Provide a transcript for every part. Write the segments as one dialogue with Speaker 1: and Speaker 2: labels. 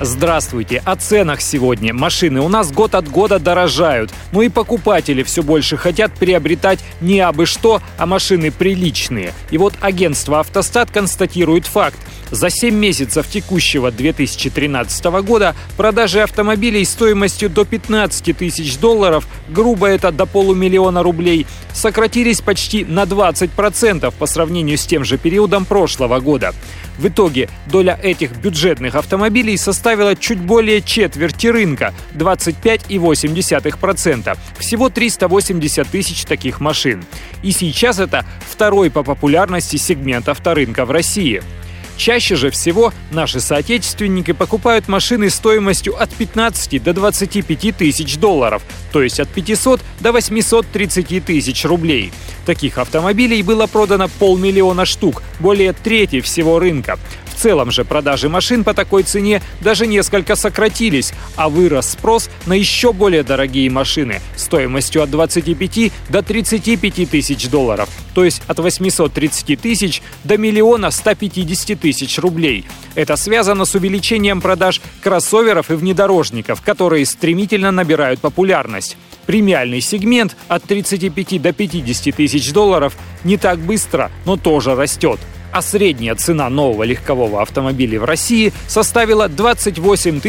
Speaker 1: Здравствуйте. О ценах сегодня. Машины у нас год от года дорожают. Ну и покупатели все больше хотят приобретать не абы что, а машины приличные. И вот агентство «Автостат» констатирует факт. За 7 месяцев текущего 2013 года продажи автомобилей стоимостью до 15 тысяч долларов, грубо это до полумиллиона рублей, сократились почти на 20% по сравнению с тем же периодом прошлого года. В итоге доля этих бюджетных автомобилей составила чуть более четверти рынка – 25,8%. Всего 380 тысяч таких машин. И сейчас это второй по популярности сегмент авторынка в России. Чаще же всего наши соотечественники покупают машины стоимостью от 15 до 25 тысяч долларов, то есть от 500 до 830 тысяч рублей. Таких автомобилей было продано полмиллиона штук, более трети всего рынка целом же продажи машин по такой цене даже несколько сократились, а вырос спрос на еще более дорогие машины стоимостью от 25 до 35 тысяч долларов, то есть от 830 тысяч до миллиона 150 тысяч рублей. Это связано с увеличением продаж кроссоверов и внедорожников, которые стремительно набирают популярность. Премиальный сегмент от 35 до 50 тысяч долларов не так быстро, но тоже растет а средняя цена нового легкового автомобиля в России составила 28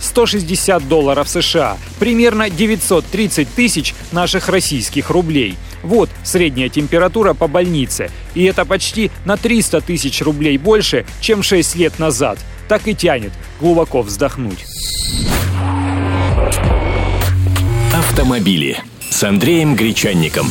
Speaker 1: 160 долларов США, примерно 930 тысяч наших российских рублей. Вот средняя температура по больнице, и это почти на 300 тысяч рублей больше, чем 6 лет назад. Так и тянет глубоко вздохнуть.
Speaker 2: Автомобили с Андреем Гречанником.